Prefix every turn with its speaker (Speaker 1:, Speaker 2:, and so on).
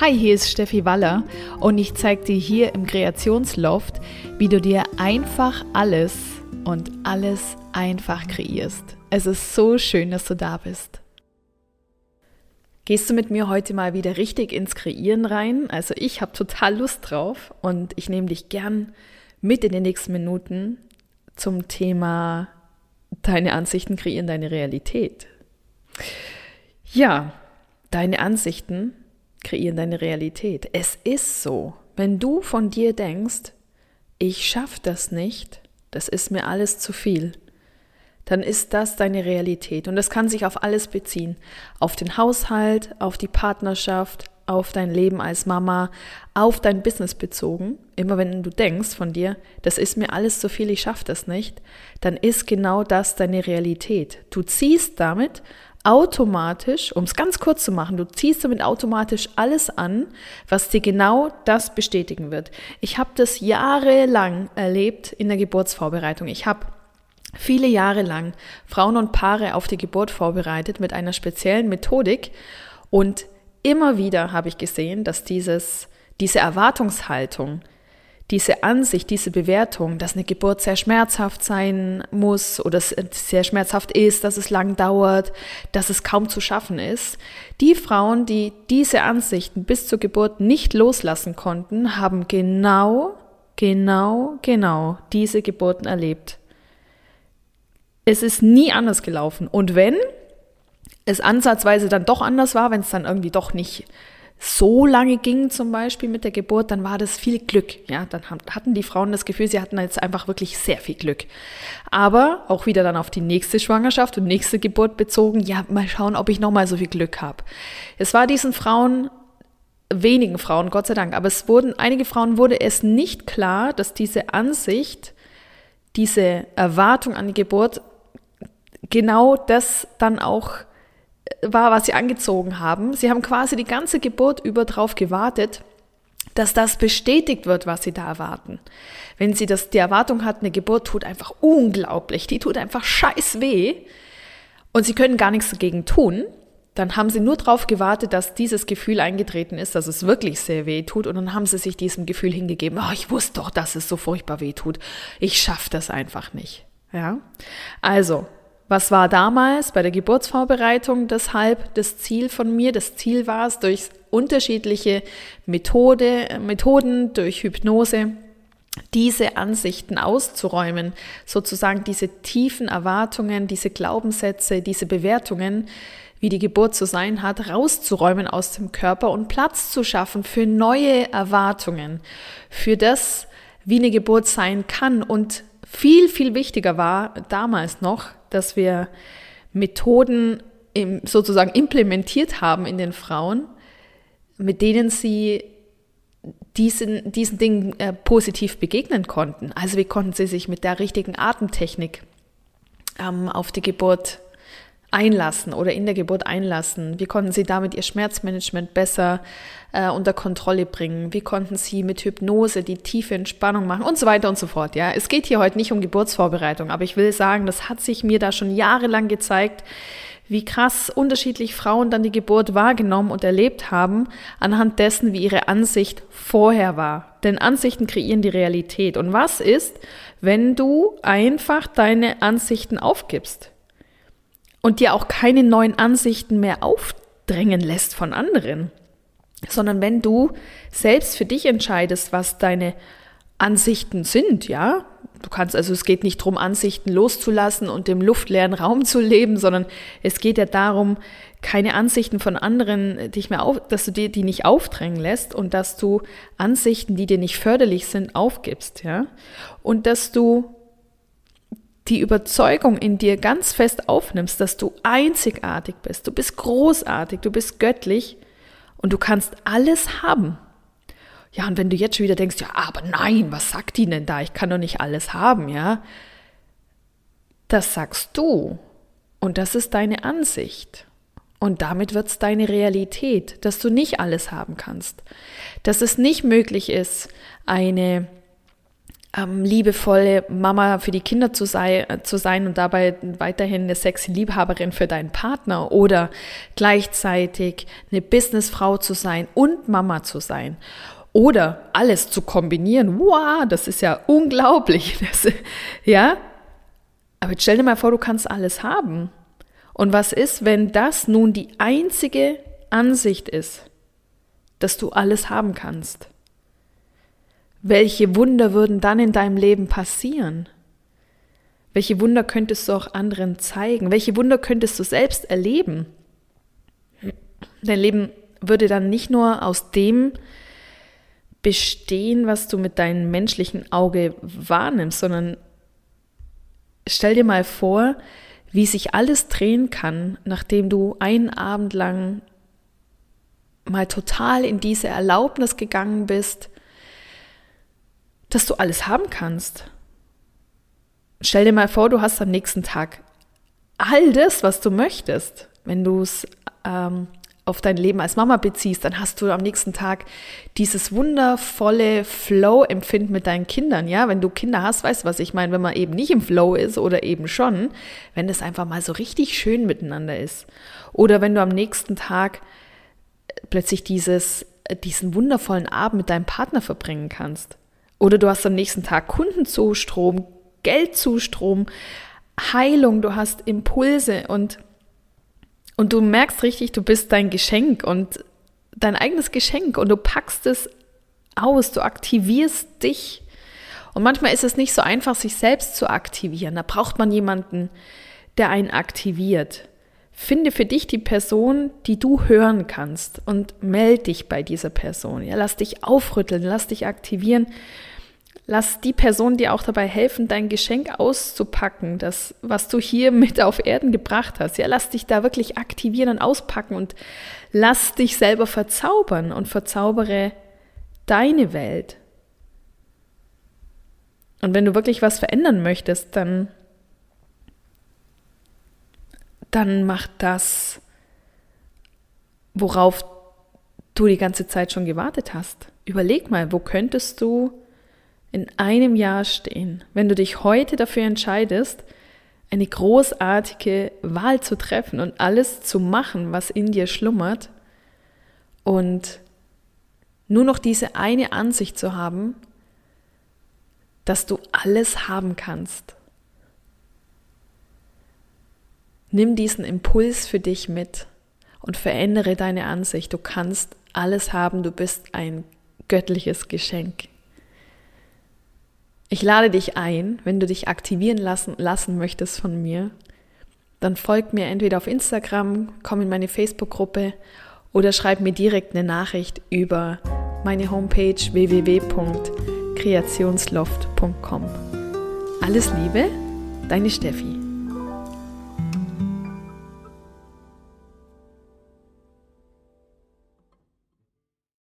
Speaker 1: Hi, hier ist Steffi Waller und ich zeige dir hier im Kreationsloft, wie du dir einfach alles und alles einfach kreierst. Es ist so schön, dass du da bist. Gehst du mit mir heute mal wieder richtig ins Kreieren rein? Also ich habe total Lust drauf und ich nehme dich gern mit in den nächsten Minuten zum Thema deine Ansichten kreieren deine Realität. Ja, deine Ansichten kreieren deine Realität. Es ist so, wenn du von dir denkst, ich schaffe das nicht, das ist mir alles zu viel, dann ist das deine Realität. Und das kann sich auf alles beziehen. Auf den Haushalt, auf die Partnerschaft, auf dein Leben als Mama, auf dein Business bezogen. Immer wenn du denkst von dir, das ist mir alles zu viel, ich schaffe das nicht, dann ist genau das deine Realität. Du ziehst damit automatisch, um es ganz kurz zu machen, du ziehst damit automatisch alles an, was dir genau das bestätigen wird. Ich habe das jahrelang erlebt in der Geburtsvorbereitung. Ich habe viele Jahre lang Frauen und Paare auf die Geburt vorbereitet mit einer speziellen Methodik und immer wieder habe ich gesehen, dass dieses, diese Erwartungshaltung, diese Ansicht, diese Bewertung, dass eine Geburt sehr schmerzhaft sein muss oder sehr schmerzhaft ist, dass es lang dauert, dass es kaum zu schaffen ist. Die Frauen, die diese Ansichten bis zur Geburt nicht loslassen konnten, haben genau, genau, genau diese Geburten erlebt. Es ist nie anders gelaufen. Und wenn es ansatzweise dann doch anders war, wenn es dann irgendwie doch nicht so lange ging zum Beispiel mit der Geburt, dann war das viel Glück. Ja, dann hatten die Frauen das Gefühl, sie hatten jetzt einfach wirklich sehr viel Glück. Aber auch wieder dann auf die nächste Schwangerschaft und nächste Geburt bezogen, ja, mal schauen, ob ich nochmal so viel Glück habe. Es war diesen Frauen wenigen Frauen, Gott sei Dank, aber es wurden, einige Frauen wurde es nicht klar, dass diese Ansicht, diese Erwartung an die Geburt genau das dann auch war, was sie angezogen haben. Sie haben quasi die ganze Geburt über drauf gewartet, dass das bestätigt wird, was sie da erwarten. Wenn sie das, die Erwartung hat, eine Geburt tut einfach unglaublich, die tut einfach scheiß weh und sie können gar nichts dagegen tun, dann haben sie nur darauf gewartet, dass dieses Gefühl eingetreten ist, dass es wirklich sehr weh tut und dann haben sie sich diesem Gefühl hingegeben, oh, ich wusste doch, dass es so furchtbar weh tut. Ich schaffe das einfach nicht. Ja? Also, was war damals bei der Geburtsvorbereitung deshalb das Ziel von mir? Das Ziel war es, durch unterschiedliche Methode, Methoden, durch Hypnose, diese Ansichten auszuräumen, sozusagen diese tiefen Erwartungen, diese Glaubenssätze, diese Bewertungen, wie die Geburt zu sein hat, rauszuräumen aus dem Körper und Platz zu schaffen für neue Erwartungen, für das, wie eine Geburt sein kann. Und viel, viel wichtiger war damals noch, dass wir Methoden im, sozusagen implementiert haben in den Frauen, mit denen sie diesen, diesen Dingen äh, positiv begegnen konnten. Also wie konnten sie sich mit der richtigen Atemtechnik ähm, auf die Geburt einlassen oder in der Geburt einlassen? Wie konnten sie damit ihr Schmerzmanagement besser äh, unter Kontrolle bringen? Wie konnten sie mit Hypnose die tiefe Entspannung machen und so weiter und so fort? Ja, es geht hier heute nicht um Geburtsvorbereitung, aber ich will sagen, das hat sich mir da schon jahrelang gezeigt, wie krass unterschiedlich Frauen dann die Geburt wahrgenommen und erlebt haben, anhand dessen, wie ihre Ansicht vorher war. Denn Ansichten kreieren die Realität. Und was ist, wenn du einfach deine Ansichten aufgibst? Und dir auch keine neuen Ansichten mehr aufdrängen lässt von anderen, sondern wenn du selbst für dich entscheidest, was deine Ansichten sind, ja, du kannst also, es geht nicht darum, Ansichten loszulassen und im luftleeren Raum zu leben, sondern es geht ja darum, keine Ansichten von anderen dich mehr auf, dass du dir die nicht aufdrängen lässt und dass du Ansichten, die dir nicht förderlich sind, aufgibst, ja, und dass du die Überzeugung in dir ganz fest aufnimmst, dass du einzigartig bist, du bist großartig, du bist göttlich und du kannst alles haben. Ja, und wenn du jetzt schon wieder denkst, ja, aber nein, was sagt die denn da? Ich kann doch nicht alles haben, ja? Das sagst du. Und das ist deine Ansicht. Und damit wird es deine Realität, dass du nicht alles haben kannst. Dass es nicht möglich ist, eine ähm, liebevolle Mama für die Kinder zu, sei, zu sein und dabei weiterhin eine sexy Liebhaberin für deinen Partner oder gleichzeitig eine Businessfrau zu sein und Mama zu sein. Oder alles zu kombinieren. Wow, das ist ja unglaublich. Das, ja? Aber jetzt stell dir mal vor, du kannst alles haben. Und was ist, wenn das nun die einzige Ansicht ist, dass du alles haben kannst? Welche Wunder würden dann in deinem Leben passieren? Welche Wunder könntest du auch anderen zeigen? Welche Wunder könntest du selbst erleben? Dein Leben würde dann nicht nur aus dem bestehen, was du mit deinem menschlichen Auge wahrnimmst, sondern stell dir mal vor, wie sich alles drehen kann, nachdem du einen Abend lang mal total in diese Erlaubnis gegangen bist, dass du alles haben kannst. Stell dir mal vor, du hast am nächsten Tag all das, was du möchtest. Wenn du es ähm, auf dein Leben als Mama beziehst, dann hast du am nächsten Tag dieses wundervolle Flow-Empfinden mit deinen Kindern. Ja, wenn du Kinder hast, weißt du, was ich meine, wenn man eben nicht im Flow ist oder eben schon, wenn es einfach mal so richtig schön miteinander ist. Oder wenn du am nächsten Tag plötzlich dieses, diesen wundervollen Abend mit deinem Partner verbringen kannst. Oder du hast am nächsten Tag Kundenzustrom, Geldzustrom, Heilung, du hast Impulse und, und du merkst richtig, du bist dein Geschenk und dein eigenes Geschenk und du packst es aus, du aktivierst dich. Und manchmal ist es nicht so einfach, sich selbst zu aktivieren. Da braucht man jemanden, der einen aktiviert. Finde für dich die Person, die du hören kannst und melde dich bei dieser Person. Ja, lass dich aufrütteln, lass dich aktivieren. Lass die Person dir auch dabei helfen, dein Geschenk auszupacken, das, was du hier mit auf Erden gebracht hast. Ja, lass dich da wirklich aktivieren und auspacken und lass dich selber verzaubern und verzaubere deine Welt. Und wenn du wirklich was verändern möchtest, dann dann mach das, worauf du die ganze Zeit schon gewartet hast. Überleg mal, wo könntest du in einem Jahr stehen, wenn du dich heute dafür entscheidest, eine großartige Wahl zu treffen und alles zu machen, was in dir schlummert und nur noch diese eine Ansicht zu haben, dass du alles haben kannst. Nimm diesen Impuls für dich mit und verändere deine Ansicht. Du kannst alles haben, du bist ein göttliches Geschenk. Ich lade dich ein, wenn du dich aktivieren lassen, lassen möchtest von mir, dann folg mir entweder auf Instagram, komm in meine Facebook-Gruppe oder schreib mir direkt eine Nachricht über meine Homepage www.kreationsloft.com. Alles Liebe, deine Steffi.